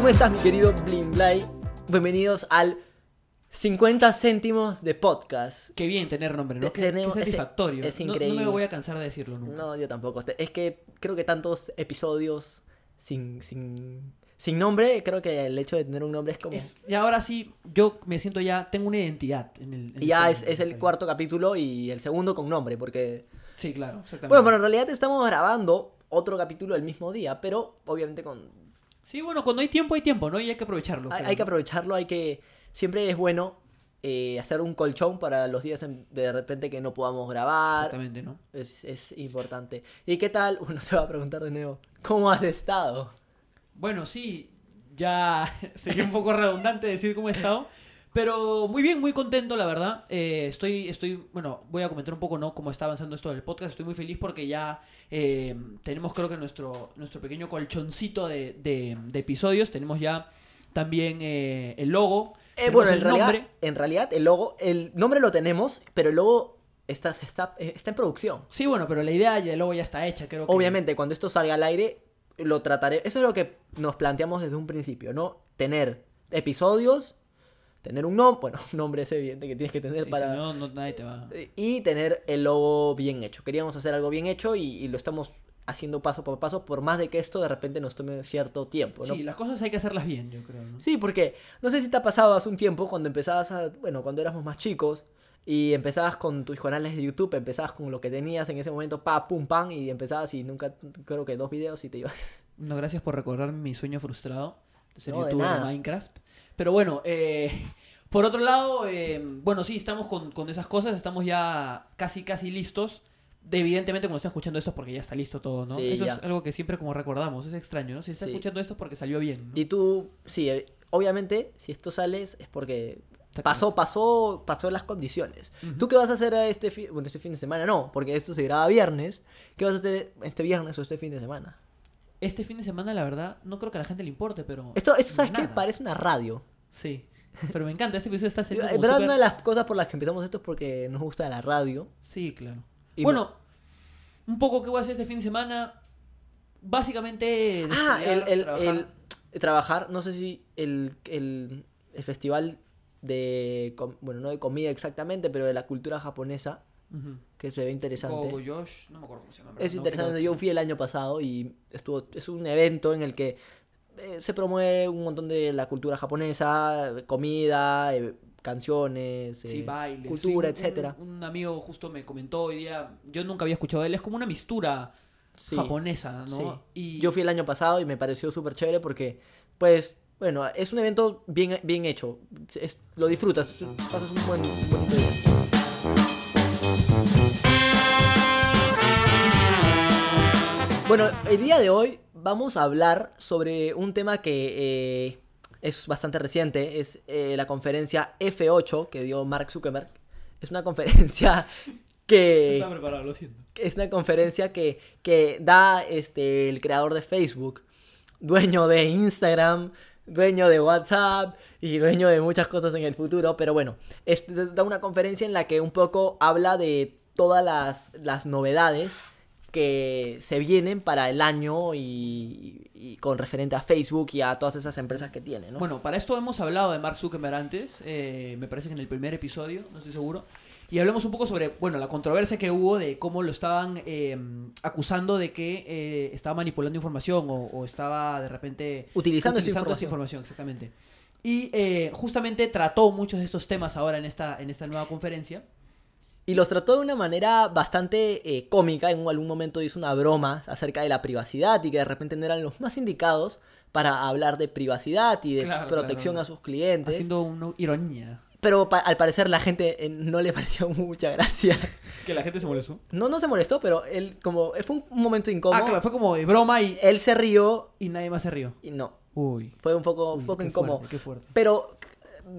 ¿Cómo estás, mi querido Blimblay? Bienvenidos al 50 céntimos de podcast. Qué bien tener nombre, ¿no? Qué, qué tenemos- es- satisfactorio. es No- No, increíble. me voy a cansar de decirlo nunca. No, yo tampoco. Es que creo que tantos episodios sin, sin, sin nombre, creo que el hecho de tener un nombre es como... Es- y ahora sí, yo me siento ya, tengo una identidad en el... en Y ya es, este- es el cuarto capítulo y el segundo con nombre, porque... Sí, claro, exactamente. Bueno, pero en realidad estamos grabando otro capítulo el mismo día, pero obviamente con... Sí, bueno, cuando hay tiempo, hay tiempo, ¿no? Y hay que aprovecharlo. Hay, que aprovecharlo, hay que... Siempre es bueno eh, hacer un colchón para los días en- de repente que no podamos grabar. Exactamente, ¿no? Es, es importante. ¿Y qué tal? Uno se va a preguntar de nuevo, ¿cómo has estado? Bueno, sí, ya sería un poco redundante decir cómo he estado. Pero muy bien, muy contento, la verdad. Eh, estoy, estoy, bueno, voy a comentar un poco, ¿no? Cómo está avanzando esto del podcast. Estoy muy feliz porque ya eh, tenemos, creo que nuestro, nuestro pequeño colchoncito de, de- de episodios. Tenemos ya también eh, el logo. Eh, bueno, en el realidad, nombre. en realidad el logo, el nombre lo tenemos, pero el logo está, está, eh, está en producción. Sí, bueno, pero la idea del logo ya está hecha, creo que. Obviamente, cuando esto salga al aire, lo trataré. Eso es lo que nos planteamos desde un principio, ¿no? Tener episodios, tener un nombre, bueno, un nombre es evidente que tienes que tener Sí, para... si no, no, nadie te va. Y tener el logo bien hecho. Queríamos hacer algo bien hecho y, y lo estamos haciendo paso por paso, por más de que esto de repente nos tome cierto tiempo, ¿no? Sí, las cosas hay que hacerlas bien, yo creo, ¿no? Sí, porque no sé si te ha pasado hace un tiempo cuando empezabas a, bueno, cuando éramos más chicos y empezabas con tus canales de YouTube, empezabas con lo que tenías en ese momento, pa, pum, pam, y empezabas y nunca, creo que dos videos y te ibas. No, gracias por recordarme mi sueño frustrado de ser No, youtuber de. Minecraft. Pero bueno, eh, por otro lado, eh, bueno, sí, estamos con, con esas cosas, estamos ya casi, casi listos. De, evidentemente, cuando estén escuchando esto es porque ya está listo todo, ¿no? Sí, Eso ya. es algo que siempre como recordamos, es extraño, ¿no? Si estás Sí. escuchando esto es porque salió bien, ¿no? Y tú, sí, eh, obviamente, si esto sales es porque pasó, pasó, pasó las condiciones. ¿Tú qué vas a hacer a este fin, bueno, este fin de semana? No, porque esto se graba viernes. ¿Qué vas a hacer este viernes o este fin de semana? Este fin de semana, la verdad, no creo que a la gente le importe, pero... Esto, esto ¿sabes qué? Parece una radio. Sí, pero me encanta, este episodio está En como verdad, una de las cosas por las que empezamos esto es porque nos gusta la radio. Sí, claro. Y bueno, un poco qué voy a hacer este fin de semana. Básicamente. Ah, el, el, trabajar. el- trabajar, no sé si el, el, el festival de, com- bueno, no de comida exactamente, pero de la cultura japonesa, Que se ve interesante. Kogoyosh, no me acuerdo cómo se llama. Es no, interesante, yo fui el año pasado y estuvo, es un evento en el que eh, se promueve un montón de la cultura japonesa, comida, eh, canciones, Sí, eh, bailes. cultura, sí, un- etcétera. Un, un amigo justo me comentó hoy día. Yo nunca había escuchado de él. Es como una mistura Sí. japonesa, ¿no? Sí. Y Yo fui el año pasado y me pareció súper chévere porque, pues, bueno, es un evento bien, bien hecho. Es- lo disfrutas, pasas un buen bonito día. Bueno, el día de hoy vamos a hablar sobre un tema que eh, es bastante reciente. Es eh, la conferencia F8 que dio Mark Zuckerberg. Es una conferencia que Estaba preparado, lo siento. es una conferencia que, que da este, el creador de Facebook, dueño de Instagram, dueño de WhatsApp y dueño de muchas cosas en el futuro. Pero bueno, este, da una conferencia en la que un poco habla de todas las, las novedades que se vienen para el año y, y con referente a Facebook y a todas esas empresas que tiene, ¿no? Bueno, para esto hemos hablado de Mark Zuckerberg antes, eh, me parece que en el primer episodio, no estoy seguro. Y hablamos un poco sobre, bueno, la controversia que hubo de cómo lo estaban eh, acusando de que eh, estaba manipulando información o, o estaba de repente Utilizando esa esa información. información, exactamente. Y eh, justamente trató muchos de estos temas ahora en esta, en esta nueva conferencia. Y los trató de una manera bastante eh, cómica. En algún momento hizo una broma acerca de la privacidad y que de repente no eran los más indicados para hablar de privacidad y de Claro, protección claro. a sus clientes. Haciendo una ironía. Pero pa- al parecer la gente eh, no le pareció mucha gracia. Que la gente se molestó. No, no se molestó, pero él como fue un, un momento incómodo. Ah, claro, fue como de broma y, Él se rió y nadie más se rió. y no. Uy. Fue un poco, un poco qué incómodo. fuerte, qué fuerte. Pero eh,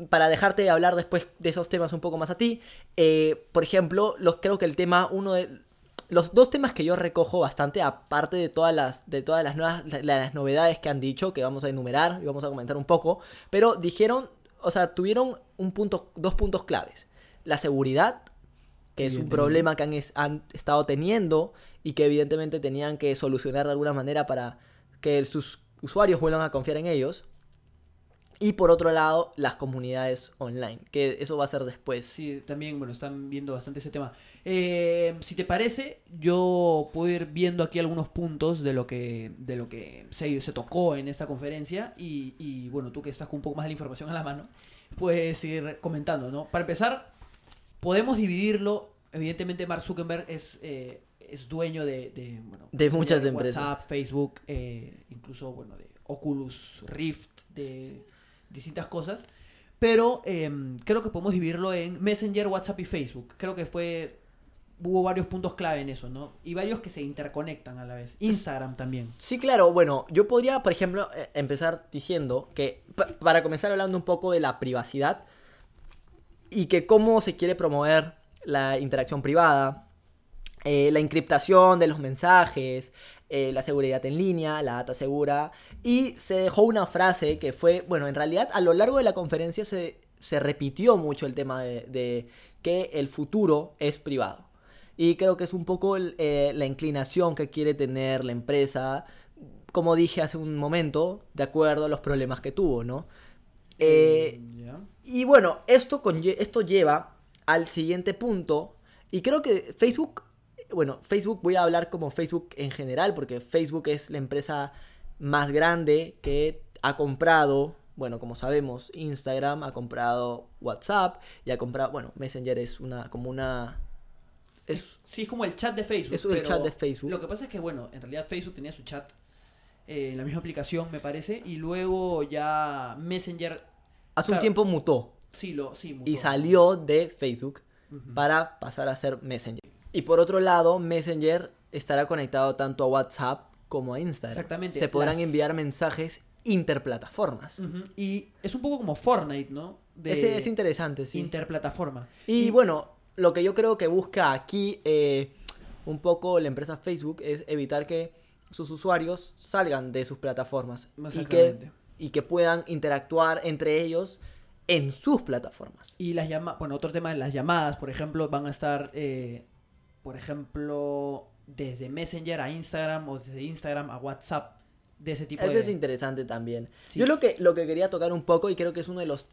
para dejarte hablar después de esos temas un poco más a ti, eh, por ejemplo, los, creo que el tema, uno de los dos temas que yo recojo bastante, aparte de todas las, de todas las nuevas, la- las novedades que han dicho, que vamos a enumerar y vamos a comentar un poco, pero dijeron, o sea, tuvieron un punto, dos puntos claves. La seguridad, que es un problema que han, es- han estado teniendo y que evidentemente tenían que solucionar de alguna manera para que sus usuarios vuelvan a confiar en ellos. Y por otro lado, las comunidades online, que eso va a ser después. Sí, también, bueno, están viendo bastante ese tema. Eh, si te parece, yo puedo ir viendo aquí algunos puntos de lo que, de lo que se, se tocó en esta conferencia y, y, bueno, tú que estás con un poco más de la información a la mano, puedes ir comentando, ¿no? Para empezar, podemos dividirlo, evidentemente Mark Zuckerberg es... Eh, es dueño de, de, bueno, de muchas de empresas. WhatsApp, Facebook, eh, incluso bueno, de Oculus Rift, de distintas cosas. Pero eh, creo que podemos dividirlo en Messenger, WhatsApp y Facebook. Creo que fue. Hubo varios puntos clave en eso, ¿no? Y varios que se interconectan a la vez. Instagram también. Sí, claro. Bueno, yo podría, por ejemplo, eh, empezar diciendo que, para comenzar hablando un poco de la privacidad y que cómo se quiere promover la interacción privada, eh, la encriptación de los mensajes, eh, la seguridad en línea, la data segura. Y se dejó una frase que fue, bueno, en realidad a lo largo de la conferencia se, se repitió mucho el tema de, de, que el futuro es privado. Y creo que es un poco eh, la inclinación que quiere tener la empresa, como dije hace un momento, de acuerdo a los problemas que tuvo, ¿no? Eh, yeah. Y bueno, esto, con, esto lleva al siguiente punto. Y creo que Facebook bueno, Facebook voy a hablar como Facebook en general, porque Facebook es la empresa más grande que ha comprado, bueno, como sabemos, Instagram ha comprado WhatsApp y ha comprado, bueno, Messenger es una, como una... Es, sí, es como el chat de Facebook. Es el chat de Facebook. Lo que pasa es que, bueno, en realidad Facebook tenía su chat eh, en la misma aplicación, me parece, y luego ya Messenger... Hace claro, un tiempo mutó. Sí, lo, sí, mutó. Y salió de Facebook uh -huh. para pasar a ser Messenger. Y por otro lado, Messenger estará conectado tanto a WhatsApp como a Instagram. Exactamente. Se podrán Las... enviar mensajes interplataformas. Uh -huh. Y es un poco como Fortnite, ¿no? De es, es, interesante, sí. Interplataforma. Y, y, bueno, lo que yo creo que busca aquí eh, un poco la empresa Facebook es evitar que sus usuarios salgan de sus plataformas y que, y que puedan interactuar entre ellos en sus plataformas. Y las llamadas, bueno, otro tema de las llamadas, por ejemplo, van a estar eh, por ejemplo, desde Messenger a Instagram o desde Instagram a WhatsApp. De ese tipo Eso de... es interesante también. Sí. Yo lo que, lo que quería tocar un poco y creo que es uno de los...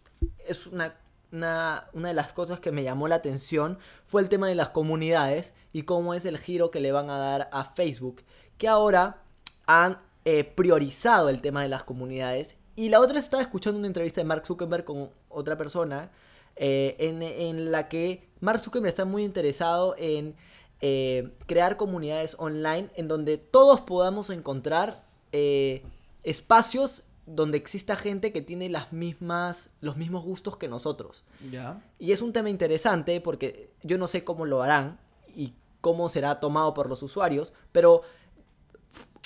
Es una, una, una de las cosas que me llamó la atención fue el tema de las comunidades y cómo es el giro que le van a dar a Facebook. Que ahora han eh, priorizado el tema de las comunidades. Y la otra estaba escuchando una entrevista de Mark Zuckerberg con otra persona eh, en, en la que Mark Zuckerberg está muy interesado en eh, crear comunidades online en donde todos podamos encontrar eh, espacios donde exista gente que tiene las mismas, los mismos gustos que nosotros. Yeah. Y es un tema interesante porque yo no sé cómo lo harán y cómo será tomado por los usuarios, pero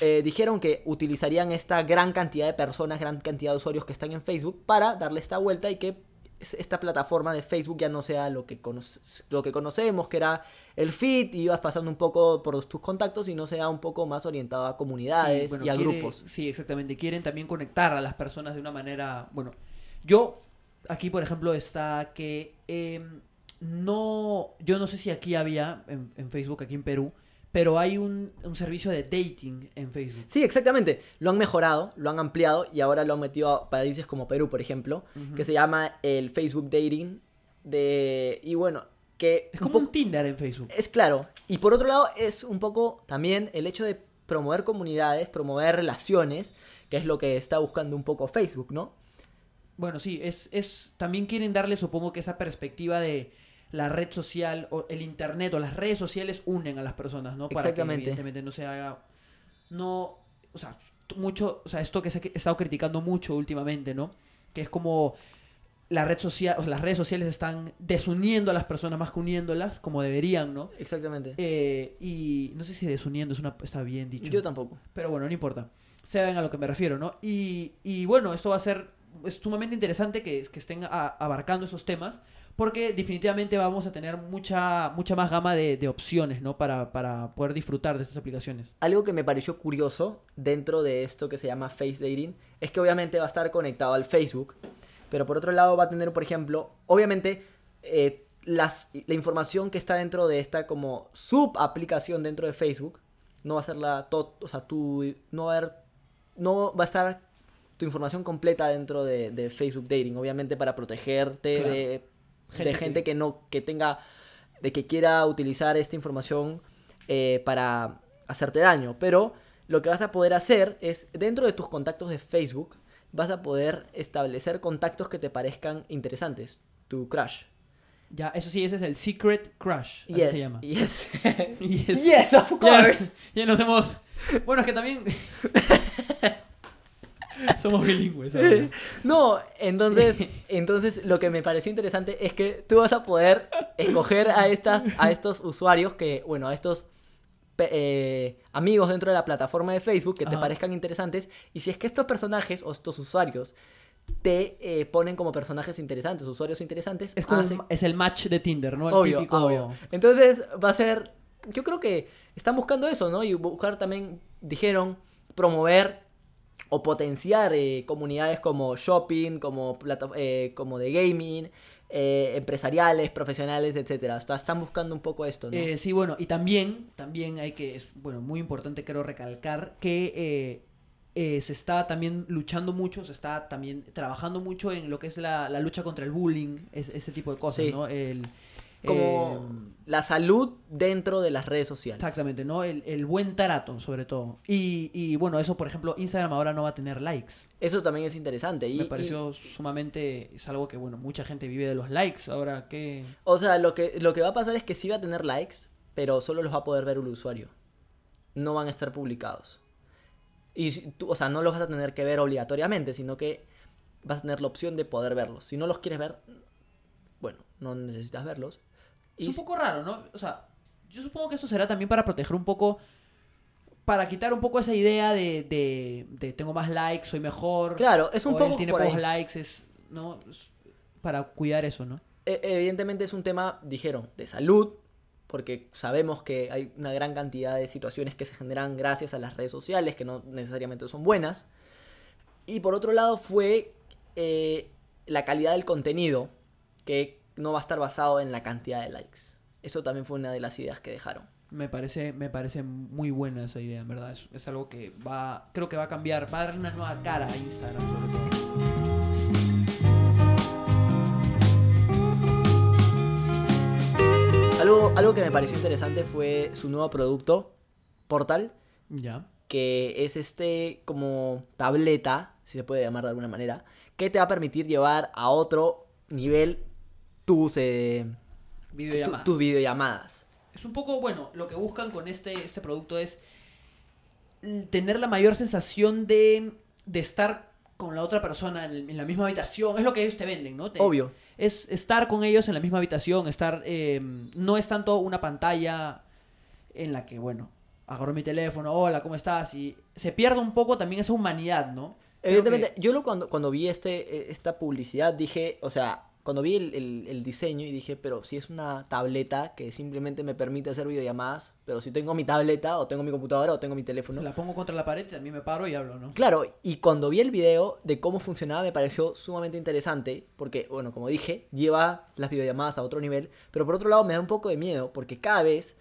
eh, dijeron que utilizarían esta gran cantidad de personas, gran cantidad de usuarios que están en Facebook para darle esta vuelta y que esta plataforma de Facebook ya no sea lo que, lo que conocemos, que era el feed, y ibas pasando un poco por tus contactos, y no sea un poco más orientado a comunidades sí, bueno, y a quiere, grupos. Sí, exactamente. Quieren también conectar a las personas de una manera. Bueno, yo, aquí por ejemplo, está que eh, no. Yo no sé si aquí había, en, en Facebook, aquí en Perú, pero hay un, un, servicio de dating en Facebook. Sí, exactamente. Lo han mejorado, lo han ampliado y ahora lo han metido a países como Perú, por ejemplo, uh -huh. que se llama el Facebook Dating. De... Y bueno, que... Es como un Tinder en Facebook. Es claro. Y por otro lado, es un poco también el hecho de promover comunidades, promover relaciones, que es lo que está buscando un poco Facebook, ¿no? Bueno, sí, es, es también quieren darle, supongo que esa perspectiva de la red social o el internet o las redes sociales unen a las personas, ¿no? Para Exactamente. que evidentemente no se haga no, o sea, mucho, o sea, esto que se ha estado criticando mucho últimamente, ¿no? Que es como la red social, o sea, las redes sociales están desuniendo a las personas más que uniéndolas, como deberían, ¿no? Exactamente. Eh, y no sé si desuniendo es una, está bien dicho. Yo tampoco. Pero bueno, no importa. Saben a lo que me refiero, ¿no? Y, y bueno, esto va a ser es sumamente interesante que, que estén a, abarcando esos temas porque definitivamente vamos a tener mucha, mucha más gama de, de opciones, ¿no? Para, para, poder disfrutar de estas aplicaciones. Algo que me pareció curioso dentro de esto que se llama Face Dating es que obviamente va a estar conectado al Facebook, pero por otro lado va a tener, por ejemplo, obviamente eh, las, la información que está dentro de esta como subaplicación dentro de Facebook no va a ser la, o sea, tú, no va a haber, no va a estar tu información completa dentro de, de Facebook Dating, obviamente para protegerte Claro. de Gente de gente que... no que tenga de que quiera utilizar esta información eh, para hacerte daño. Pero lo que vas a poder hacer es dentro de tus contactos de Facebook vas a poder establecer contactos que te parezcan interesantes. Tu crush. Ya, eso sí, ese es el Secret Crush, así Yes, se llama. yes. Yes. yes of Ya, course. ya nos hemos... Bueno, es que también... Somos bilingües. ahora. No, entonces, entonces lo que me pareció interesante es que tú vas a poder escoger a estas, a estos usuarios que, bueno, a estos eh, amigos dentro de la plataforma de Facebook que te Ajá. parezcan interesantes. Y si es que estos personajes o estos usuarios te eh, ponen como personajes interesantes, usuarios interesantes, Es, como hacen- el- es el match de Tinder, ¿no? El obvio, típico... obvio. Entonces va a ser, yo creo que están buscando eso, ¿no? Y buscar también, dijeron, promover o potenciar eh, comunidades como shopping, como, plata- eh, como de gaming, eh, empresariales, profesionales, etcétera. O sea, están buscando un poco esto, ¿no? Eh, sí, bueno, y también, también hay que, es, bueno, muy importante creo recalcar que eh, se está también luchando mucho, se está también trabajando mucho en lo que es la, la lucha contra el bullying, es- ese tipo de cosas, Sí. ¿no? El, como eh, la salud dentro de las redes sociales. exactamente, ¿no? El, el buen tarato, sobre todo. Y, y bueno, eso, por ejemplo, Instagram ahora no va a tener likes. Eso también es interesante. Y, Me y- pareció sumamente, es algo que, bueno, mucha gente vive de los likes, ahora que... o sea, lo que, lo que va a pasar es que sí va a tener likes, pero solo los va a poder ver un usuario. No van a estar publicados. Y tú, o sea, no los vas a tener que ver obligatoriamente, sino que vas a tener la opción de poder verlos. Si no los quieres ver, bueno, no necesitas verlos. Es un poco raro, ¿no? O sea, yo supongo que esto será también para proteger un poco, para quitar un poco esa idea de, de, de tengo más likes, soy mejor. Claro, es un o poco él tiene por pocos ahí. likes, es, ¿no? Para cuidar eso, ¿no? E- evidentemente es un tema, dijeron, de salud, porque sabemos que hay una gran cantidad de situaciones que se generan gracias a las redes sociales, que no necesariamente son buenas. Y por otro lado fue eh, la calidad del contenido, que no va a estar basado en la cantidad de likes. Eso también fue una de las ideas que dejaron. Me parece, me parece muy buena esa idea, en verdad. Es, es algo que va, creo que va a cambiar, va a darle una nueva cara a Instagram, sobre todo. Algo, algo que me pareció interesante fue su nuevo producto, Portal, Ya. que es este como tableta, si se puede llamar de alguna manera, que te va a permitir llevar a otro nivel tus, eh, tu- Videollamadas. tus videollamadas. Es un poco, bueno, lo que buscan con este, este producto es tener la mayor sensación de, de estar con la otra persona en, en la misma habitación. Es lo que ellos te venden, ¿no? Te- Obvio. Es estar con ellos en la misma habitación, estar... eh, no es tanto una pantalla en la que, bueno, agarro mi teléfono, hola, ¿cómo estás? Y se pierde un poco también esa humanidad, ¿no? Evidentemente, que- yo lo, cuando, cuando vi este, eh, esta publicidad dije, o sea, cuando vi el, el- el diseño y dije, pero si es una tableta que simplemente me permite hacer videollamadas, pero si tengo mi tableta o tengo mi computadora o tengo mi teléfono, La pongo contra la pared y también me paro y hablo, ¿no? Claro, y cuando vi el video de cómo funcionaba me pareció sumamente interesante, porque, bueno, como dije, lleva las videollamadas a otro nivel, pero por otro lado me da un poco de miedo, porque cada vez,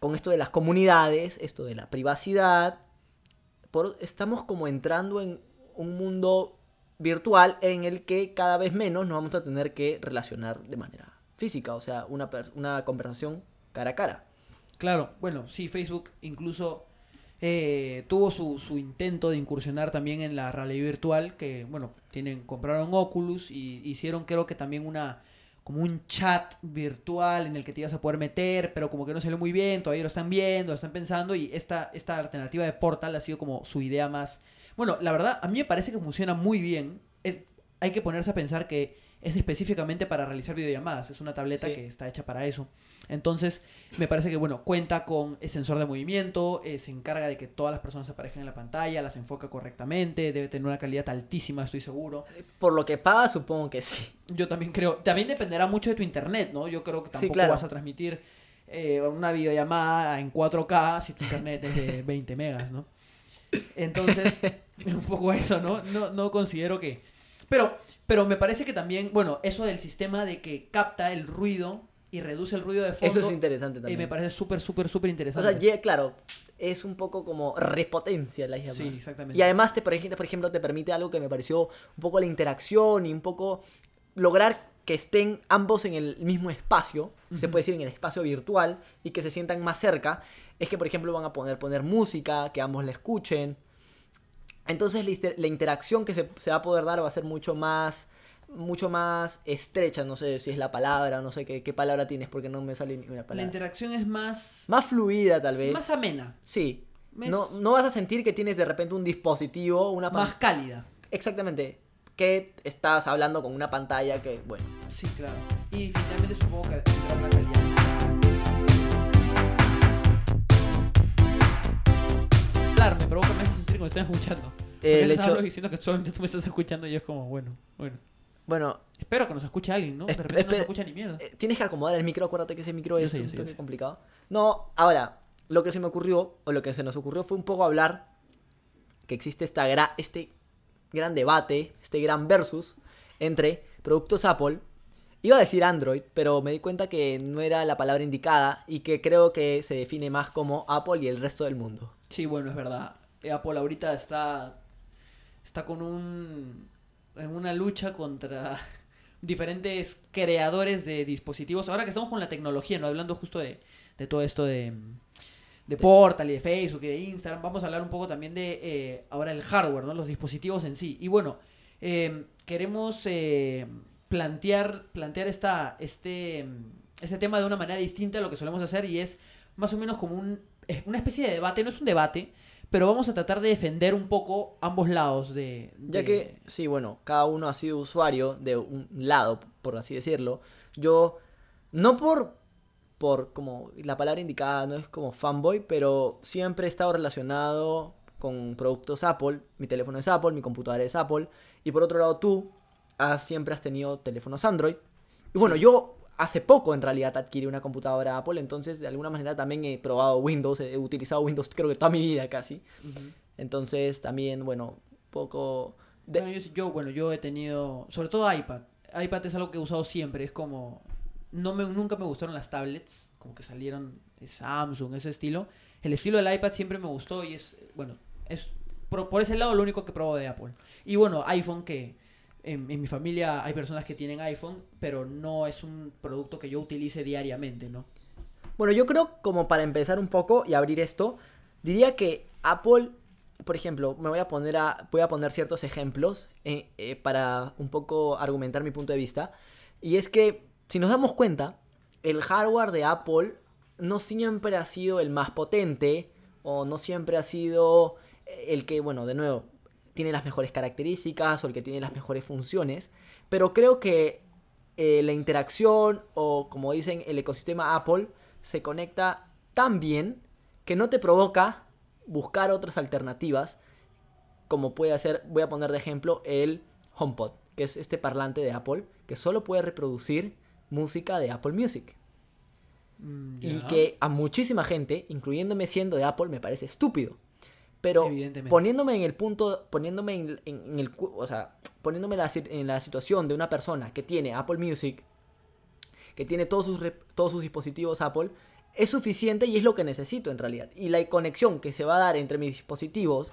con esto de las comunidades, esto de la privacidad, por- estamos como entrando en un mundo virtual en el que cada vez menos nos vamos a tener que relacionar de manera física, o sea, una, una conversación cara a cara. Claro, bueno, sí, Facebook incluso eh, tuvo su, su intento de incursionar también en la realidad virtual, que bueno, tienen, compraron Oculus y hicieron creo que también una como un chat virtual en el que te ibas a poder meter, pero como que no salió muy bien, todavía lo están viendo, lo están pensando y esta, esta alternativa de Portal ha sido como su idea más... Bueno, la verdad, a mí me parece que funciona muy bien. Hay que ponerse a pensar que es específicamente para realizar videollamadas, es una tableta Sí. que está hecha para eso. Entonces, me parece que, bueno, cuenta con el sensor de movimiento, eh, se encarga de que todas las personas aparezcan en la pantalla, las enfoca correctamente, debe tener una calidad altísima, estoy seguro. Por lo que paga, supongo que sí. Yo también creo, también dependerá mucho de tu internet, ¿no? Yo creo que Sí, tampoco claro. vas a transmitir eh, una videollamada en 4K si tu internet es de 20 megas, ¿no? Entonces, es un poco eso, ¿no? No, no considero que... Pero, pero me parece que también, bueno, eso del sistema de que capta el ruido y reduce el ruido de fondo, Eso es interesante eh, también. me parece súper, súper, súper O interesante. sea, ye- claro, es un poco como repotencia la llama. Sí, exactamente. Y además, te, por ejemplo, te permite algo que me pareció un poco la interacción y un poco lograr que estén ambos en el mismo espacio, se puede decir en el espacio virtual, y que se sientan más cerca, es que, por ejemplo, van a poder poner música, que ambos la escuchen. Entonces la, inter- la interacción que se, se va a poder dar va a ser mucho más mucho más estrecha, no sé si es la palabra, no sé qué, qué palabra tienes porque no me sale ninguna La palabra. interacción es más, Más fluida tal vez. más amena, Sí. Mes- No, no vas a sentir que tienes de repente un dispositivo, una más cálida. Exactamente. Que estás hablando con una pantalla que, bueno. Sí, claro. Y finalmente supongo que tendrá una calidad. Hablar, me provoca hace sentir que me están escuchando. Porque El hecho- diciendo que solamente tú me estás escuchando y es como, bueno, bueno. Bueno, Espero que nos escuche alguien, ¿no? De Espe- repente no espe- se escucha ni mierda. eh, tienes que acomodar el micro, acuérdate que ese micro Yo es sé, yo yo complicado. No, ahora, lo que se me ocurrió, o lo que se nos ocurrió fue un poco hablar que existe esta gra- este gran debate, este gran versus entre productos Apple. Iba a decir Android, pero me di cuenta que no era la palabra indicada y que creo que se define más como Apple y el resto del mundo. Sí, bueno, es verdad. Apple ahorita está está con un en una lucha contra diferentes creadores de dispositivos. Ahora que estamos con la tecnología, no hablando justo de, de todo esto de de Portal y de Facebook y de Instagram, vamos a hablar un poco también de eh, ahora el hardware, ¿no? Los dispositivos en sí. Y bueno, eh, queremos eh, plantear plantear esta este este tema de una manera distinta a lo que solemos hacer y es más o menos como un, es una especie de debate, no es un debate, pero vamos a tratar de defender un poco ambos lados de... Ya que, sí, bueno, cada uno ha sido usuario de un lado, por así decirlo. Yo, no por, por como la palabra indicada, no es como fanboy, pero siempre he estado relacionado con productos Apple. Mi teléfono es Apple, mi computadora es Apple. Y por otro lado, tú has, siempre has tenido teléfonos Android. Y bueno, yo hace poco en realidad adquirí una computadora Apple, entonces de alguna manera también he probado Windows, he utilizado Windows creo que toda mi vida casi. Entonces también, bueno, poco... de- Bueno, yo, yo, bueno, yo he tenido, sobre todo iPad. iPad es algo que he usado siempre, es como... No me, nunca me gustaron las tablets, como que salieron Samsung, ese estilo. El estilo del iPad siempre me gustó y es, bueno, es por, por ese lado lo único que probo de Apple. Y bueno, iPhone que en, en mi familia hay personas que tienen iPhone, pero no es un producto que yo utilice diariamente, ¿no? Bueno, yo creo como para empezar un poco y abrir esto, diría que Apple, por ejemplo, me voy a poner a voy a poner ciertos ejemplos eh, eh, para un poco argumentar mi punto de vista y es que si nos damos cuenta, el hardware de Apple no siempre ha sido el más potente o no siempre ha sido eh, el que, bueno, de nuevo, tiene las mejores características o el que tiene las mejores funciones, pero creo que eh, la interacción o como dicen el ecosistema Apple se conecta tan bien que no te provoca buscar otras alternativas como puede ser, voy a poner de ejemplo el HomePod, que es este parlante de Apple que solo puede reproducir música de Apple Music. Mm, Y que a muchísima gente, incluyéndome siendo de Apple, me parece estúpido. Pero poniéndome en el punto, poniéndome en, en- en el, o sea, poniéndome la en la situación de una persona que tiene Apple Music, que tiene todos sus, todos sus dispositivos Apple, es suficiente y es lo que necesito en realidad. Y la conexión que se va a dar entre mis dispositivos,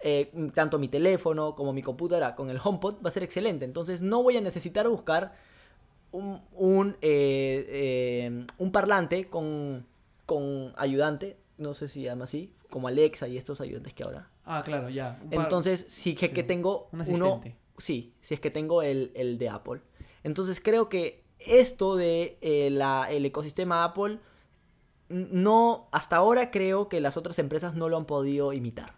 eh, tanto mi teléfono como mi computadora con el HomePod, va a ser excelente. Entonces no voy a necesitar buscar un, un, eh, eh, un parlante con, con ayudante, no sé si llama así, como Alexa y estos ayudantes que ahora. Ah, claro, ya. par- Entonces, sí que, que sí, tengo un uno, sí, si es que tengo el, el de Apple. Entonces creo que esto de eh, la- el ecosistema Apple, no, hasta ahora creo que las otras empresas no lo han podido imitar.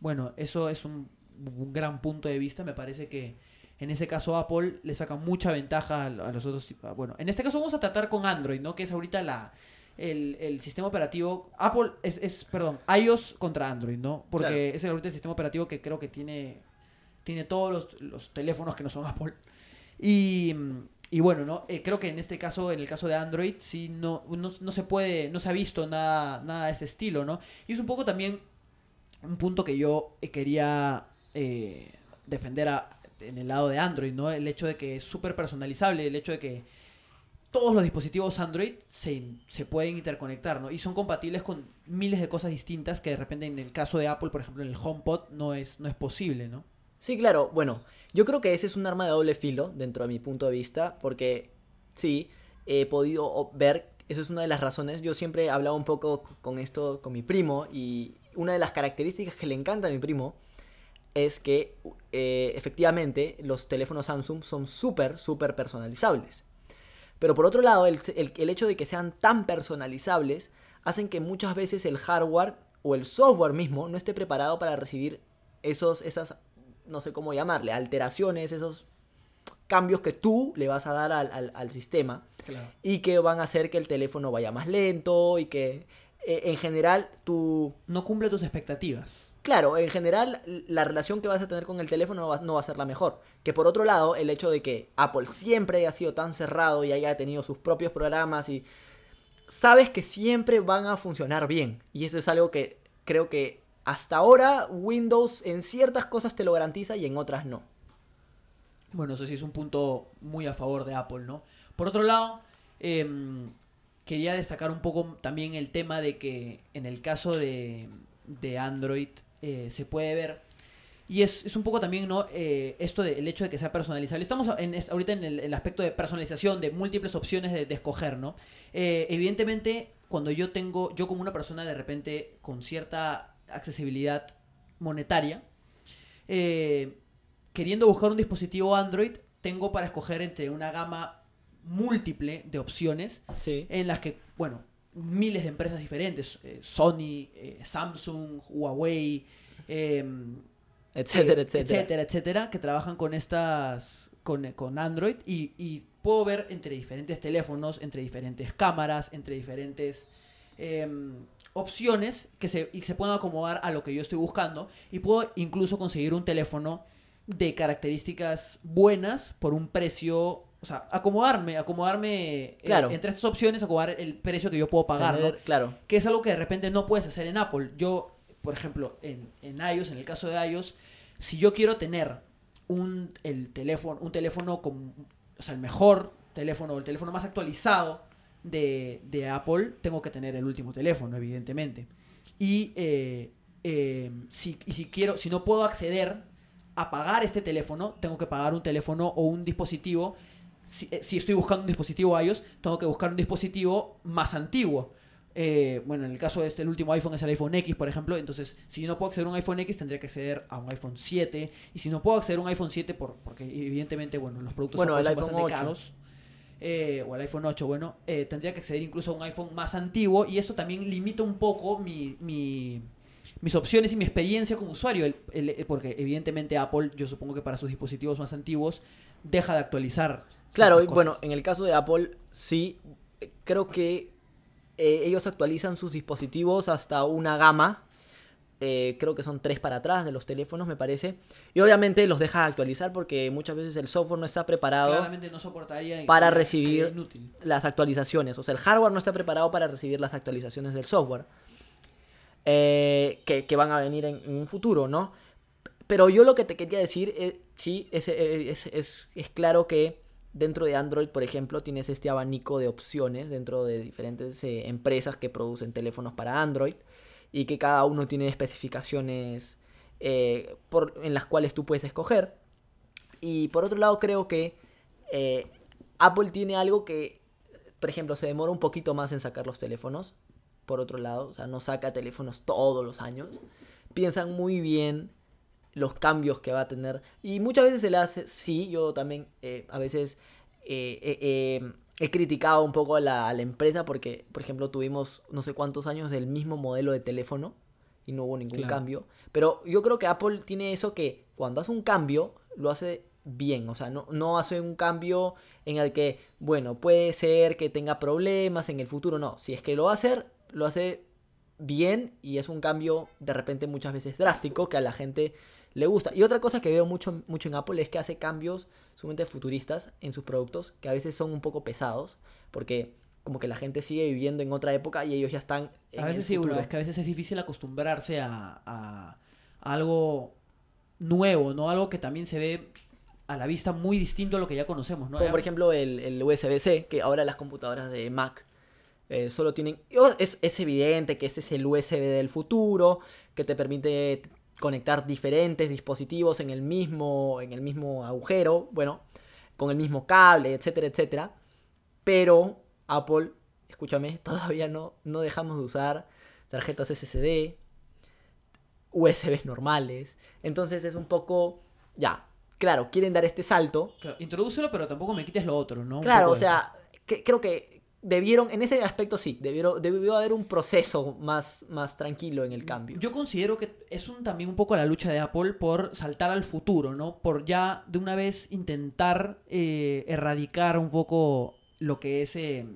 Bueno, eso es un, un gran punto de vista. Me parece que en ese caso Apple le saca mucha ventaja a, los otros. tipos. Bueno, en este caso vamos a tratar con Android, ¿no? Que es ahorita la, el, el sistema operativo. Apple es, es, perdón, iOS contra Android, ¿no? Porque Claro. es el, ahorita el sistema operativo que creo que tiene, tiene todos los, los teléfonos que no son Apple. Y, y bueno, ¿no? Eh, creo que en este caso, en el caso de Android, sí no, no, no se puede, no se ha visto nada, nada de ese estilo, ¿no? Y es un poco también un punto que yo eh, quería eh, defender a- en el lado de Android, ¿no? El hecho de que es súper personalizable, el hecho de que todos los dispositivos Android se, se, pueden interconectar, ¿no? Y son compatibles con miles de cosas distintas que de repente en el caso de Apple, por ejemplo, en el HomePod no es, no es posible, ¿no? Sí, claro. Bueno, yo creo que ese es un arma de doble filo dentro de mi punto de vista, porque sí, he podido ver, eso es una de las razones, yo siempre he hablado un poco con esto con mi primo y una de las características que le encanta a mi primo es que eh, efectivamente los teléfonos Samsung son súper, súper personalizables. Pero por otro lado, el, el, hecho de que sean tan personalizables hacen que muchas veces el hardware o el software mismo no esté preparado para recibir esos, esas, no sé cómo llamarle, alteraciones, esos cambios que tú le vas a dar al, al, sistema y que van a hacer que el teléfono vaya más lento y que eh, en general tú... No cumple tus expectativas. Claro, en general la relación que vas a tener con el teléfono no va, a ser la mejor. Que por otro lado, el hecho de que Apple siempre haya sido tan cerrado y haya tenido sus propios programas y sabes que siempre van a funcionar bien. Y eso es algo que creo que hasta ahora Windows en ciertas cosas te lo garantiza y en otras no. Bueno, eso sí es un punto muy a favor de Apple, ¿no? Por otro lado, em, quería destacar un poco también el tema de que en el caso de, de Android eh, se puede ver. Y es, un poco también, ¿no? Eh, esto del hecho de que sea personalizable. Estamos en, ahorita en el, aspecto de personalización, de múltiples opciones de, escoger, ¿no? Eh, evidentemente, cuando yo tengo, yo como una persona de repente con cierta accesibilidad monetaria, queriendo buscar un dispositivo Android, tengo para escoger entre una gama múltiple de opciones en las que, bueno, miles de empresas diferentes, eh, Sony, eh, Samsung, Huawei, em, etcétera, etcétera, etcétera, etcétera, que trabajan con estas, con, Android y, puedo ver entre diferentes teléfonos, entre diferentes cámaras, entre diferentes em, opciones que se, y se pueden acomodar a lo que yo estoy buscando y puedo incluso conseguir un teléfono de características buenas por un precio o sea, acomodarme, acomodarme eh, claro. entre estas opciones, acomodar el precio que yo puedo pagar, Claro. Que es algo que de repente no puedes hacer en Apple. Yo, por ejemplo, en, en iOS, en el caso de iOS, si yo quiero tener un, el teléfono, un teléfono con, o sea, el mejor teléfono, el teléfono más actualizado de, de Apple, tengo que tener el último teléfono, evidentemente. Y, eh, eh, si, y si quiero, si no puedo acceder a pagar este teléfono, tengo que pagar un teléfono o un dispositivo eh, si, estoy buscando un dispositivo iOS, tengo que buscar un dispositivo más antiguo. Eh, bueno, en el caso de este, el último iPhone es el iPhone X, por ejemplo. Entonces, si yo no puedo acceder a un iPhone X, tendría que acceder a un iPhone 7. Y si no puedo acceder a un iPhone 7, por, porque evidentemente, bueno, los productos son bastante caros. Eh, o el iPhone 8, bueno, tendría que acceder incluso a un iPhone más antiguo. Y esto también limita un poco mi, mis opciones y mi experiencia como usuario. porque evidentemente Apple, yo supongo que para sus dispositivos más antiguos, deja de actualizar Claro, bueno, en el caso de Apple, sí, creo que eh, ellos actualizan sus dispositivos hasta una gama. Eh, creo que son tres para atrás de los teléfonos, me parece. Y obviamente los deja actualizar porque muchas veces el software no está preparado para recibir las actualizaciones. O sea, el hardware no está preparado para recibir las actualizaciones del software. Eh, que, van a venir en, un futuro, ¿no? Pero yo lo que te quería decir, sí, es, es claro que Dentro de Android, por ejemplo, tienes este abanico de opciones dentro de diferentes eh, empresas que producen teléfonos para Android y que cada uno tiene especificaciones eh, en las cuales tú puedes escoger. Y por otro lado, creo que eh, Apple tiene algo que, por ejemplo, se demora un poquito más en sacar los teléfonos. Por otro lado, o sea, no saca teléfonos todos los años. Piensan muy bien los cambios que va a tener. Y muchas veces se le hace, sí, yo también eh, a veces eh, eh, he criticado un poco a la, empresa porque, por ejemplo, tuvimos no sé cuántos años del mismo modelo de teléfono y no hubo ningún cambio. Pero yo creo que Apple tiene eso que cuando hace un cambio, lo hace bien, o sea, no, no hace un cambio en el que, bueno, puede ser que tenga problemas en el futuro, no, si es que lo va a hacer, lo hace bien y es un cambio de repente muchas veces drástico que a la gente le gusta. Y otra cosa que veo mucho, mucho en Apple es que hace cambios sumamente futuristas en sus productos, que a veces son un poco pesados, porque como que la gente sigue viviendo en otra época y ellos ya están en A veces sí, es que a veces es difícil acostumbrarse a, algo nuevo, ¿no? Algo que también se ve a la vista muy distinto a lo que ya conocemos, ¿no? Como por ejemplo el, el USB-C, que ahora las computadoras de Mac eh, solo tienen... oh, Es, es evidente que este es el USB del futuro, que te permite conectar diferentes dispositivos en el mismo, en el mismo agujero, bueno, con el mismo cable, etcétera, etcétera. Pero Apple, escúchame, todavía no, no dejamos de usar tarjetas SSD, USBs normales. Entonces es un poco, ya, claro, quieren dar este salto. Claro, introdúcelo, pero tampoco me quites lo otro, ¿no? Claro, o sea, que- creo que debieron, en ese aspecto sí, debieron, debió haber un proceso más, más tranquilo en el cambio. Yo considero que es un, también un poco la lucha de Apple por saltar al futuro, ¿no? Por ya de una vez intentar eh, erradicar un poco lo que es eh,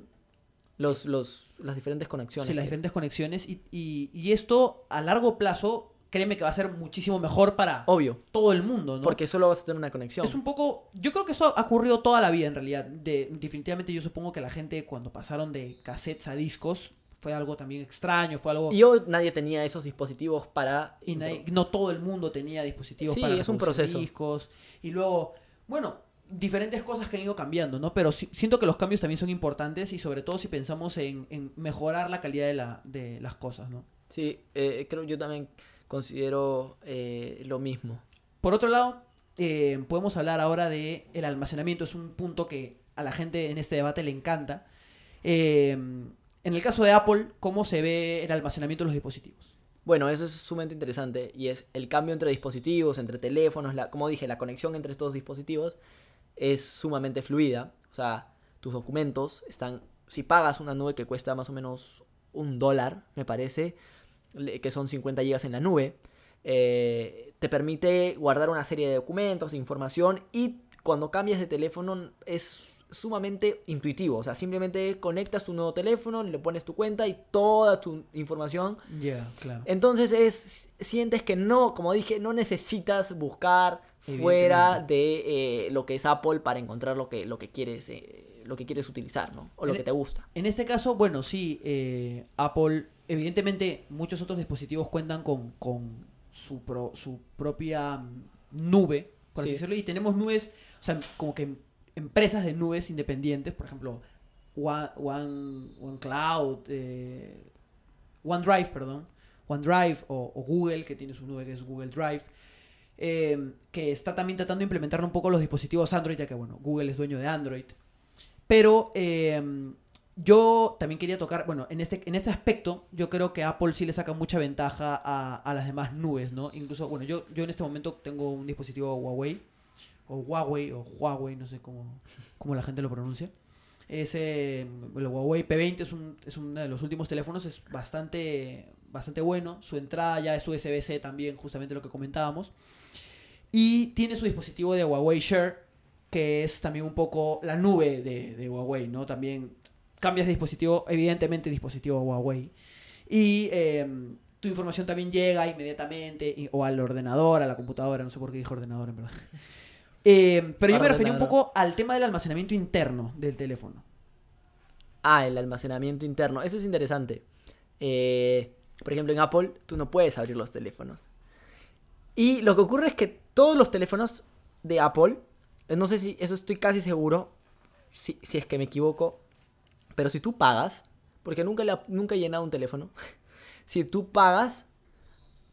Los, los, las diferentes conexiones. sí, las diferentes conexiones y, y- y esto a largo plazo, créeme que va a ser muchísimo mejor para Obvio, todo el mundo, ¿no? porque solo vas a tener una conexión. Es un poco. Yo creo que eso ha ocurrido toda la vida en realidad. De, definitivamente yo supongo que la gente cuando pasaron de cassettes a discos fue algo también extraño, fue algo. Y hoy nadie tenía esos dispositivos para... y nadie- no todo el mundo tenía dispositivos Sí, para es un proceso. discos. Y luego, bueno, diferentes cosas que han ido cambiando, ¿no? Pero sí- siento que los cambios también son importantes y sobre todo si pensamos en, en mejorar la calidad de, la, de las cosas, ¿no? Sí, eh, creo yo también considero eh, lo mismo. Por otro lado, eh, podemos hablar ahora de el almacenamiento. Es un punto que a la gente en este debate le encanta. Eh, en el caso de Apple, ¿cómo se ve el almacenamiento de los dispositivos? Bueno, eso es sumamente interesante y es el cambio entre dispositivos, entre teléfonos, la, como dije, la conexión entre estos dispositivos es sumamente fluida. O sea, tus documentos están, si pagas una nube que cuesta más o menos un dólar, me parece, que son 50 gigas en la nube, eh, te permite guardar una serie de documentos, información y cuando cambias de teléfono es sumamente intuitivo. O sea, simplemente conectas tu nuevo teléfono, le pones tu cuenta y toda tu información Ya, claro. entonces es sientes que no, como dije, no necesitas buscar fuera de eh, lo que es Apple para encontrar lo que, lo que quieres eh, lo que quieres utilizar, ¿no? O lo En que e- te gusta. En este caso, bueno, sí, eh, Apple, evidentemente muchos otros dispositivos cuentan con, con su, pro- su propia mm, nube, por así Sí. decirlo, y tenemos nubes, o sea, como que empresas de nubes independientes, por ejemplo, One, One, OneCloud, eh, OneDrive, perdón, OneDrive o, o Google, que tiene su nube que es Google Drive, eh, que está también tratando de implementar un poco los dispositivos Android, ya que, bueno, Google es dueño de Android. Pero eh, yo también quería tocar, bueno, en este, en este aspecto, yo creo que Apple sí le saca mucha ventaja a, a las demás nubes, ¿no? Incluso, bueno, yo, yo en este momento tengo un dispositivo Huawei, o Huawei, o Huawei, no sé cómo, cómo la gente lo pronuncia. Ese, el Huawei P20 es, un, es uno de los últimos teléfonos, es bastante, bastante bueno. Su entrada ya es USB-C también, justamente lo que comentábamos. Y tiene su dispositivo de Huawei Share, que es también un poco la nube de, de Huawei, ¿no? También cambias de dispositivo, evidentemente dispositivo Huawei. Y eh, tu información también llega inmediatamente, y- o al ordenador, a la computadora, no sé por qué dije ordenador en verdad. Eh, pero yo me refería un poco al tema del almacenamiento interno del teléfono. Ah, el almacenamiento interno. Eso es interesante. Eh, por ejemplo, en Apple tú no puedes abrir los teléfonos. Y lo que ocurre es que todos los teléfonos de Apple, eh, no sé si eso estoy casi seguro, si, si es que me equivoco, pero si tú pagas, porque nunca, le ha- nunca he llenado un teléfono, si tú pagas,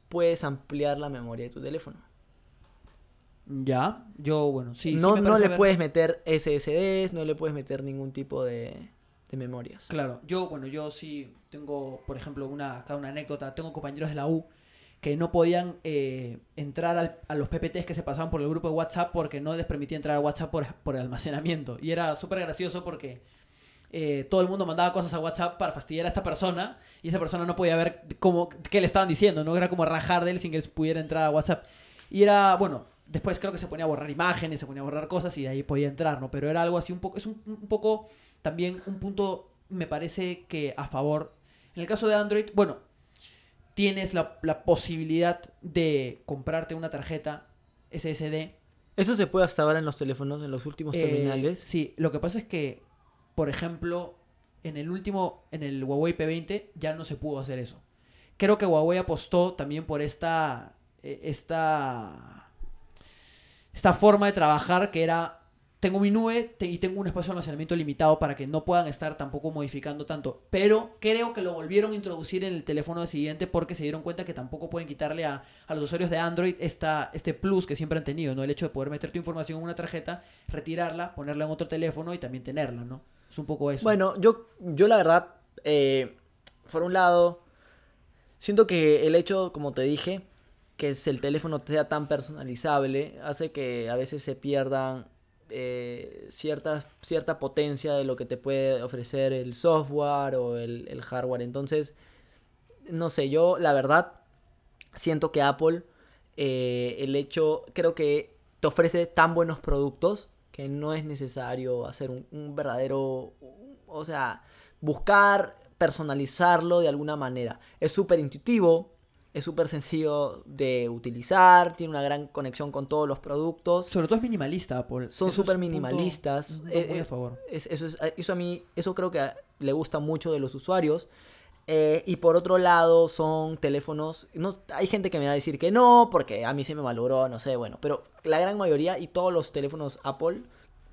puedes ampliar la memoria de tu teléfono. Ya, yo, bueno, sí. sí no me no le puedes meter SSDs, no le puedes meter ningún tipo de, de memorias. Claro, yo, bueno, yo sí tengo, por ejemplo, una, acá una anécdota. Tengo compañeros de la U que no podían eh, entrar al- a los PPTs que se pasaban por el grupo de WhatsApp porque no les permitía entrar a WhatsApp por, por el almacenamiento. Y era súper gracioso porque eh, todo el mundo mandaba cosas a WhatsApp para fastidiar a esta persona y esa persona no podía ver cómo, qué le estaban diciendo, ¿no? Era como rajar de él sin que él pudiera entrar a WhatsApp. Y era, bueno, después creo que se ponía a borrar imágenes, se ponía a borrar cosas y de ahí podía entrar, ¿no? Pero era algo así un poco, es un, un poco también un punto, me parece que a favor. En el caso de Android, bueno, tienes la, la posibilidad de comprarte una tarjeta SSD. Eso se puede hasta ahora en los teléfonos, en los últimos Eh, terminales. sí, lo que pasa es que, por ejemplo, en el último, en el Huawei P20, ya no se pudo hacer eso. Creo que Huawei apostó también por esta, eh, esta, esta forma de trabajar que era tengo mi nube y tengo un espacio de almacenamiento limitado para que no puedan estar tampoco modificando tanto. Pero creo que lo volvieron a introducir en el teléfono siguiente porque se dieron cuenta que tampoco pueden quitarle a, a los usuarios de Android esta, este plus que siempre han tenido, ¿no? El hecho de poder meter tu información en una tarjeta, retirarla, ponerla en otro teléfono y también tenerla, ¿no? Es un poco eso. Bueno, yo, yo la verdad, eh, por un lado, siento que el hecho, como te dije, que el teléfono sea tan personalizable, hace que a veces se pierdan eh, cierta potencia de lo que te puede ofrecer el software o el, el hardware. Entonces, no sé, yo la verdad siento que Apple, eh, el hecho, creo que te ofrece tan buenos productos que no es necesario hacer un, un verdadero, o sea, buscar personalizarlo de alguna manera. Es súper intuitivo, es súper sencillo de utilizar, tiene una gran conexión con todos los productos. Sobre todo es minimalista, Apple. Son súper minimalistas. un punto Eh, muy eh, a favor. Es- eso, es- eso a mí, eso creo que le gusta mucho de los usuarios. Eh, y por otro lado, son teléfonos. No, hay gente que me va a decir que no, porque a mí se me malogró, no sé, bueno. Pero la gran mayoría y todos los teléfonos Apple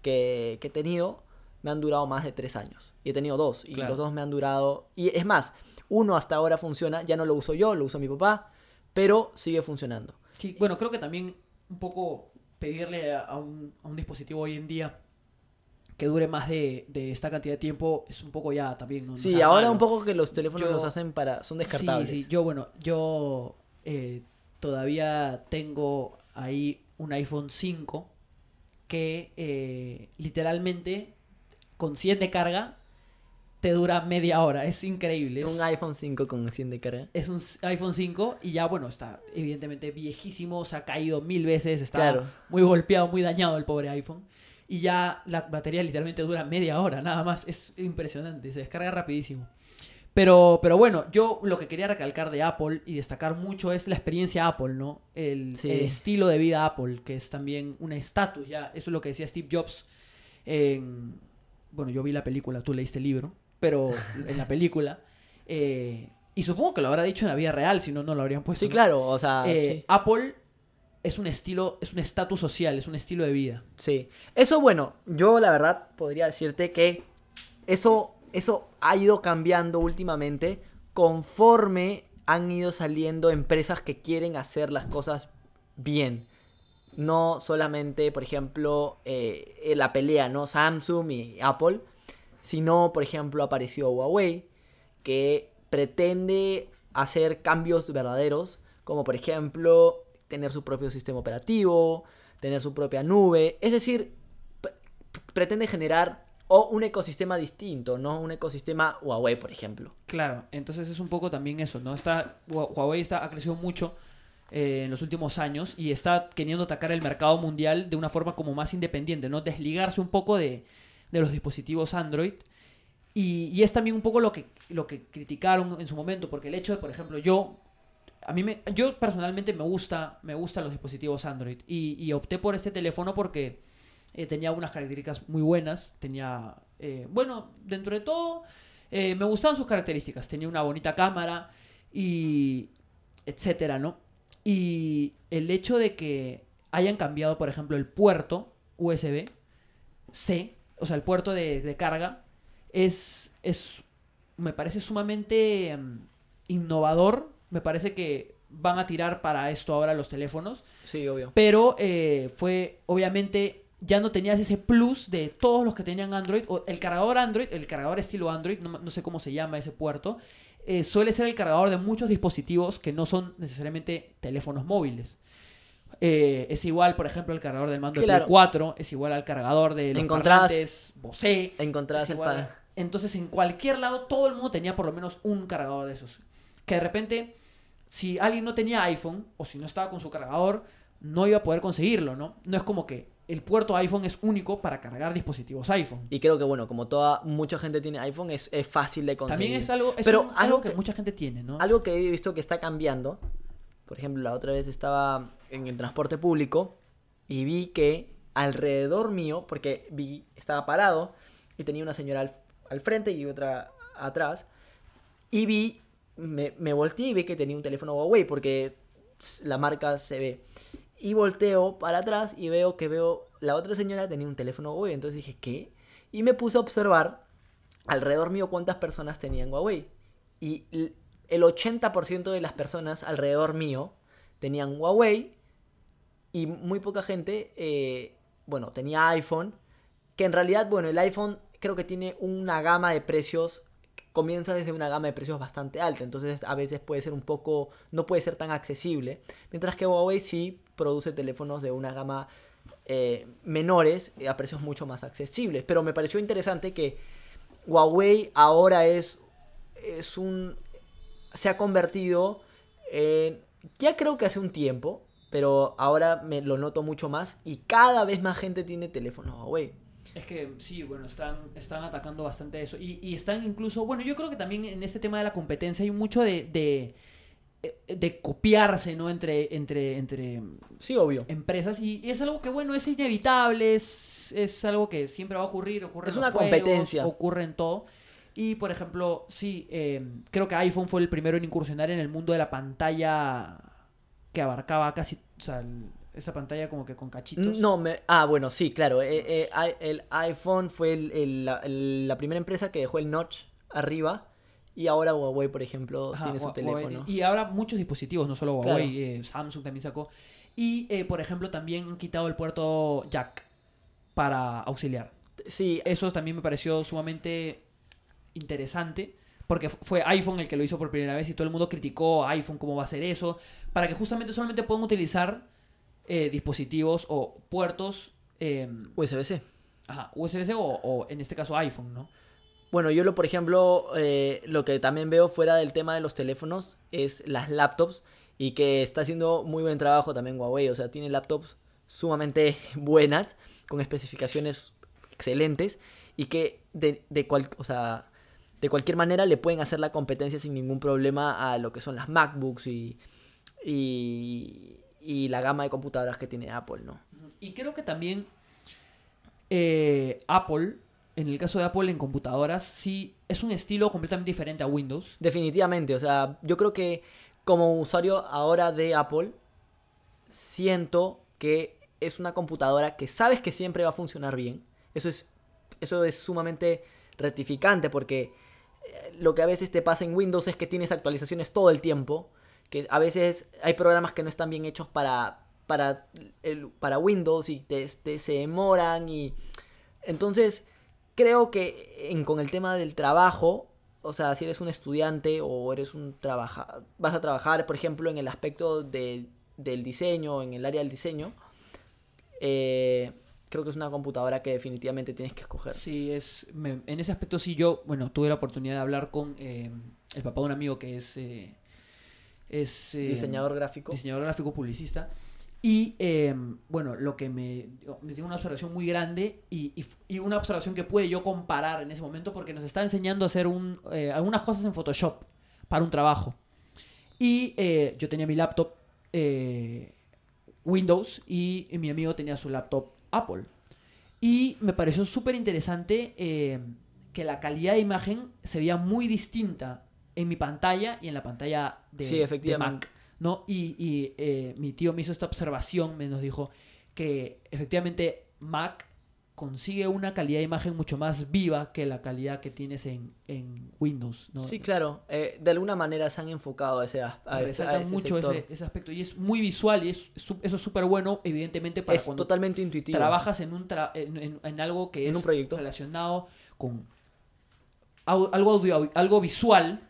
que, que he tenido me han durado más de tres años. Y he tenido dos. Y Claro. los dos me han durado. Y es más, uno hasta ahora funciona. Ya no lo uso yo, lo usa mi papá. Pero sigue funcionando. Sí, bueno, creo que también un poco pedirle a a un, a un dispositivo hoy en día que dure más de, de esta cantidad de tiempo es un poco ya también. Sí, sea ahora malo. un poco que los teléfonos Yo- los hacen para. son descartables. Sí, sí, yo, bueno, yo eh, todavía tengo ahí un iPhone 5 que eh, literalmente con 100 de carga te dura media hora. Es increíble. Es, Un iPhone 5 con 100 de carga. es un iPhone 5 y ya, bueno, está evidentemente viejísimo, se ha caído mil veces, está Claro. muy golpeado, muy dañado el pobre iPhone. Y ya la batería literalmente dura media hora, nada más. Es impresionante, se descarga rapidísimo. Pero, pero bueno, yo lo que quería recalcar de Apple y destacar mucho es la experiencia Apple, ¿no? El, Sí. el estilo de vida Apple, que es también un estatus, ya. Eso es lo que decía Steve Jobs en... Bueno, yo vi la película, tú leíste el libro, pero en la película... eh, y supongo que lo habrá dicho en la vida real, si no, no lo habrían puesto. Sí, ¿no? claro, o sea, Eh, sí. Apple es un estilo, es un estatus social, es un estilo de vida. sí. Eso, bueno, yo la verdad podría decirte que eso, eso ha ido cambiando últimamente conforme han ido saliendo empresas que quieren hacer las cosas bien. No solamente, por ejemplo, eh, la pelea, ¿no? Samsung y Apple, sino, por ejemplo, apareció Huawei, que pretende hacer cambios verdaderos, como por ejemplo tener su propio sistema operativo, tener su propia nube, es decir, pretende generar o un ecosistema distinto, no un ecosistema Huawei, por ejemplo. Claro, entonces es un poco también eso, ¿no? Está, Hua- Huawei está, ha crecido mucho eh, en los últimos años y está queriendo atacar el mercado mundial de una forma como más independiente, ¿no? Desligarse un poco de, de los dispositivos Android. Y, y es también un poco lo que, lo que criticaron en su momento, porque el hecho de, por ejemplo, yo, a mí me, yo personalmente me gusta, me gustan los dispositivos Android y, opté por este teléfono porque eh, tenía unas características muy buenas, tenía, eh, bueno, dentro de todo, eh, me gustaban sus características, tenía una bonita cámara y etcétera, ¿no? Y el hecho de que hayan cambiado, por ejemplo, el puerto USB C, o sea, el puerto de, de carga, es, es, me parece sumamente em, innovador. Me parece que van a tirar para esto ahora los teléfonos. Sí, obvio. Pero eh, fue, obviamente, ya no tenías ese plus de todos los que tenían Android. O el cargador Android, el cargador estilo Android, no, no sé cómo se llama ese puerto, eh, suele ser el cargador de muchos dispositivos que no son necesariamente teléfonos móviles. Eh, es igual, por ejemplo, el cargador del mando de. Play 4, es igual al cargador de los parlantes Bose. Encontrás igual. Entonces, en cualquier lado, todo el mundo tenía por lo menos un cargador de esos. Que de repente, si alguien no tenía iPhone o si no estaba con su cargador, no iba a poder conseguirlo, ¿no? No es como que el puerto iPhone es único para cargar dispositivos iPhone. Y creo que, bueno, como toda mucha gente tiene iPhone, es, es fácil de conseguir. También es algo, es Pero un- algo, algo que, que- mucha gente tiene, ¿no? Algo que he visto que está cambiando, por ejemplo, la otra vez estaba en el transporte público y vi que alrededor mío, porque vi, estaba parado y tenía una señora al, al frente y otra atrás, y vi, me, me volteé y vi que tenía un teléfono Huawei, porque la marca se ve. Y volteo para atrás y veo que veo la otra señora tenía un teléfono Huawei. Entonces dije, ¿qué? Y me puse a observar alrededor mío cuántas personas tenían Huawei. Y el 80% de las personas alrededor mío tenían Huawei y muy poca gente, eh, bueno, tenía iPhone. Que en realidad, bueno, el iPhone creo que tiene una gama de precios, comienza desde una gama de precios bastante alta, entonces a veces puede ser un poco, no puede ser tan accesible. Mientras que Huawei sí produce teléfonos de una gama eh, menores a precios mucho más accesibles. Pero me pareció interesante que Huawei ahora es, es un, se ha convertido en, ya creo que hace un tiempo, pero ahora me lo noto mucho más y cada vez más gente tiene teléfonos Huawei. Es que sí, bueno, están, están atacando bastante eso. Y, y están incluso, bueno, yo creo que también en este tema de la competencia hay mucho de, de, eh, de copiarse, ¿no? Entre, entre, entre Sí, obvio. empresas. Y es algo que, bueno, es inevitable, es, es algo que siempre va a ocurrir. Ocurre Es en una juegos, competencia. Ocurre en todo. Y, por ejemplo, sí, eh, creo que iPhone fue el primero en incursionar en el mundo de la pantalla que abarcaba casi, o sea, el- esa pantalla como que con cachitos. No, me... Ah, bueno, sí, claro. eh, eh, el iPhone fue el- el- la, el- la primera empresa que dejó el notch arriba y ahora Huawei, por ejemplo, Ajá, tiene su teléfono. Y ahora muchos dispositivos, no solo Huawei, Claro. eh, Samsung también sacó. Y, por ejemplo, también han quitado el puerto jack para auxiliar. Sí, Eso también me pareció sumamente interesante. Porque fu- fue iPhone el que lo hizo por primera vez y todo el mundo criticó a iPhone cómo va a hacer eso. Para que justamente solamente puedan utilizar eh, dispositivos o puertos eh, USB-C. ajá, USB-C o, o en este caso iPhone, ¿no? Bueno, yo lo, por ejemplo, eh, lo que también veo fuera del tema de los teléfonos es las laptops y que está haciendo muy buen trabajo también Huawei. O sea, tiene laptops sumamente buenas, con especificaciones excelentes y que de, de, cual- o sea, de cualquier manera le pueden hacer la competencia sin ningún problema a lo que son las MacBooks y, y, y la gama de computadoras que tiene Apple, ¿no? Y creo que también eh, Apple, en el caso de Apple en computadoras, sí es un estilo completamente diferente a Windows. Definitivamente, o sea, yo creo que como usuario ahora de Apple, siento que es una computadora que sabes que siempre va a funcionar bien. Eso es, eso es sumamente rectificante porque eh, lo que a veces te pasa en Windows es que tienes actualizaciones todo el tiempo, que a veces hay programas que no están bien hechos para, para, el- para Windows y te, se demoran y entonces creo que con el tema del trabajo, o sea, si eres un estudiante o eres un trabaja, vas a trabajar, por ejemplo, en el aspecto de- del diseño, en el área del diseño, eh, creo que es una computadora que definitivamente tienes que escoger. Sí, es, en ese aspecto sí yo, bueno, tuve la oportunidad de hablar con eh, el papá de un amigo que es, eh, es eh, Diseñador gráfico. diseñador gráfico publicista. Y eh, bueno, lo que me, me dio una observación muy grande y, y f- y una observación que pude yo comparar en ese momento porque nos está enseñando a hacer un, eh, algunas cosas en Photoshop para un trabajo. Y eh, yo tenía mi laptop Windows y, y mi amigo tenía su laptop Apple. Y me pareció súper interesante que la calidad de imagen se veía muy distinta en mi pantalla y en la pantalla de, Sí, de efectivamente. Mac. ¿no? Y, y, eh, mi tío me hizo esta observación, me nos dijo que efectivamente Mac consigue una calidad de imagen mucho más viva que la calidad que tienes en, en Windows. ¿no? Sí, claro. eh, de alguna manera se han enfocado a ese, a a ese mucho ese, ese aspecto y es muy visual y es, eso es súper bueno, evidentemente, para Es cuando totalmente intuitivo. trabajas en, un tra- en, en- en algo que es un proyecto. relacionado con algo, audio- algo visual,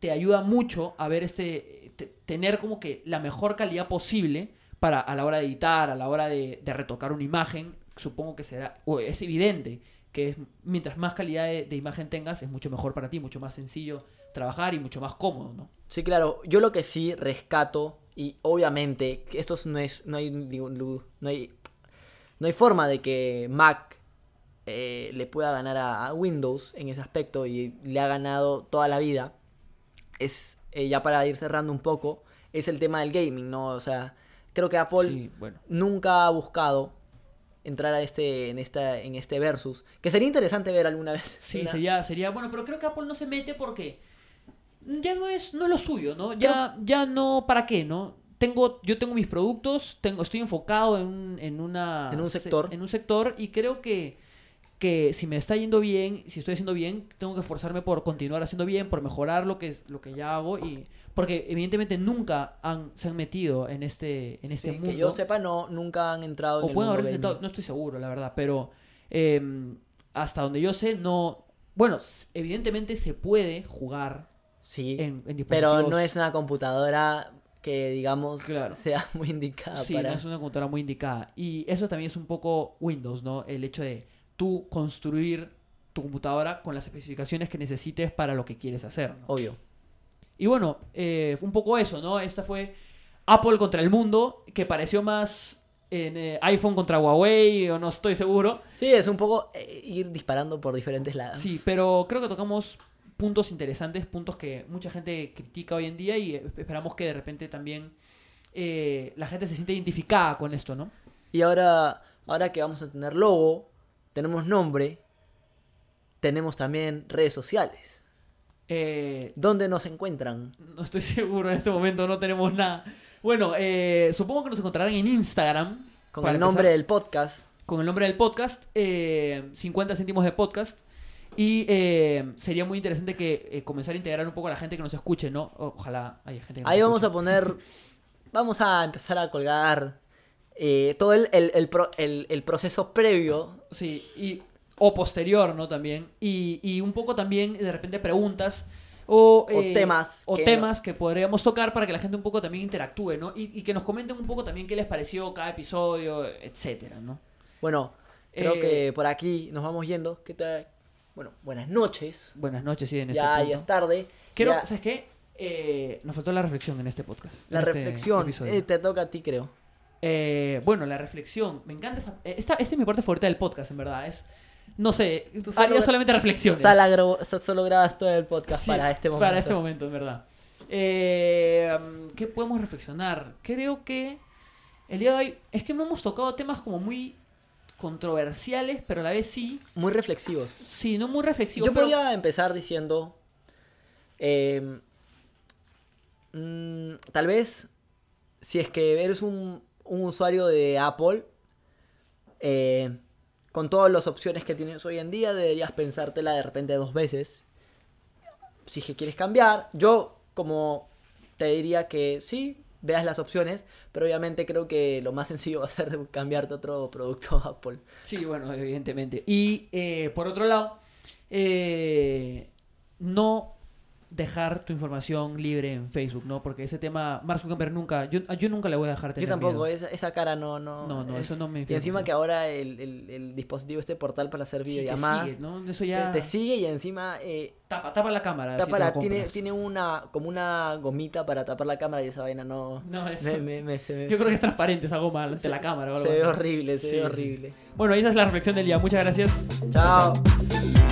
te, ayuda mucho a ver este, te- tener como que la mejor calidad posible para a la hora de editar, a la hora de, retocar una imagen, supongo que será, es evidente que es, mientras más calidad de, imagen tengas, es mucho mejor para ti, mucho más sencillo trabajar y mucho más cómodo, ¿no? Sí, claro. Yo lo que sí rescato, y obviamente, esto no es. No hay No hay. No hay forma de que Mac eh, le pueda ganar a Windows en ese aspecto y le ha ganado toda la vida. Es. eh, ya para ir cerrando un poco. Es el tema del gaming, ¿no? O sea. Creo que Apple Sí, bueno. nunca ha buscado entrar a este, en, esta, en este versus. Que sería interesante ver alguna vez. Sí, sería, sería bueno, pero creo que Apple no se mete porque ya no es, no es lo suyo, ¿no? Ya, ya no, ¿para qué, no? tengo, yo tengo mis productos, tengo, estoy enfocado en, en una... En un se- sector. En un sector y creo que, que si me está yendo bien, si estoy haciendo bien, tengo que esforzarme por continuar haciendo bien, por mejorar lo que, es- lo que ya hago y... Porque evidentemente nunca han, se han metido en este, en este Sí, mundo. que yo sepa, no, nunca han entrado en O el pueden mundo haber intentado, no estoy seguro, la verdad, pero eh, hasta donde yo sé, no. Bueno, evidentemente se puede jugar Sí, en, en dispositivos. pero no es una computadora que, digamos, Claro. sea muy indicada Sí, para... no es una computadora muy indicada. Y eso también es un poco Windows, ¿no? El hecho de tú construir tu computadora con las especificaciones que necesites para lo que quieres hacer. ¿no? Obvio. Y bueno, eh, fue un poco eso, ¿no? Esta fue Apple contra el mundo, que pareció más en eh, iPhone contra Huawei, o no estoy seguro. Sí, es un poco eh, ir disparando por diferentes lados. Sí, pero creo que tocamos puntos interesantes, puntos que mucha gente critica hoy en día y esperamos que de repente también la gente se siente identificada con esto, ¿no? Y ahora, ahora que vamos a tener logo, tenemos nombre, tenemos también redes sociales. Eh, ¿Dónde nos encuentran? no estoy seguro en este momento, no tenemos nada. Bueno, eh, supongo que nos encontrarán en Instagram. Con el nombre empezar, del podcast. Con el nombre del podcast, eh, 50 céntimos de podcast. Y eh, sería muy interesante que eh, comenzar a integrar un poco a la gente que nos escuche, ¿no? Ojalá haya gente que nos Ahí vamos escuche. a poner, vamos a empezar a colgar eh, todo el, el- el pro- el- el proceso previo. Sí, y, o posterior, ¿no? También. Y, y un poco también, de repente, preguntas o, O eh, temas O que temas que podríamos tocar para que la gente un poco también interactúe, ¿no? Y, y que nos comenten un poco también qué les pareció cada episodio, etcétera, ¿no? Bueno, creo Eh, que por aquí nos vamos yendo. ¿Qué tal? Bueno, buenas noches. Buenas noches, sí, en este Ya, punto. ya es tarde. Quiero, Ya, ¿sabes qué? Eh, nos faltó la reflexión en este podcast. la en este reflexión eh, te toca a ti, creo. Eh, bueno, la reflexión. Me encanta esa. eh, Esta, esta es mi parte favorita del podcast, en verdad. Es. No sé, haría solamente reflexiones. Solo grabas todo el podcast Sí, para este momento. Para este momento, en verdad. Eh, ¿Qué podemos reflexionar? Creo que el día de hoy es que no hemos tocado temas como muy controversiales, pero a la vez sí. Muy reflexivos. Sí, no muy reflexivos. Yo pero- podría empezar diciendo. eh, mm, tal vez, si es que eres un, un usuario de Apple, eh, con todas las opciones que tienes hoy en día, deberías pensártela de repente dos veces. Si es que quieres cambiar, yo como te diría que sí, veas las opciones, pero obviamente creo que lo más sencillo va a ser cambiarte otro producto Apple. Sí, bueno, evidentemente. Y eh, por otro lado, eh, no dejar tu información libre en Facebook, ¿no? Porque ese tema, Mark Zuckerberg nunca, yo, yo nunca le voy a dejar tener Yo tampoco, esa, esa cara no... No, No, no, es- eso no me Y encima que ahora el, el- el dispositivo, este portal para hacer Sí, te videollamadas, sigue, ¿no? Eso te, ya... te sigue y encima eh, Tapa, tapa la cámara. si tapa te la- tiene, tiene una como una gomita para tapar la cámara y esa vaina no... No, eso- me- me- me- se Yo creo que es transparente esa goma ante la cámara o algo Se ve así. horrible, se Sí, ve sí. horrible. Bueno, esa es la reflexión del día. Muchas gracias. Chao. chao.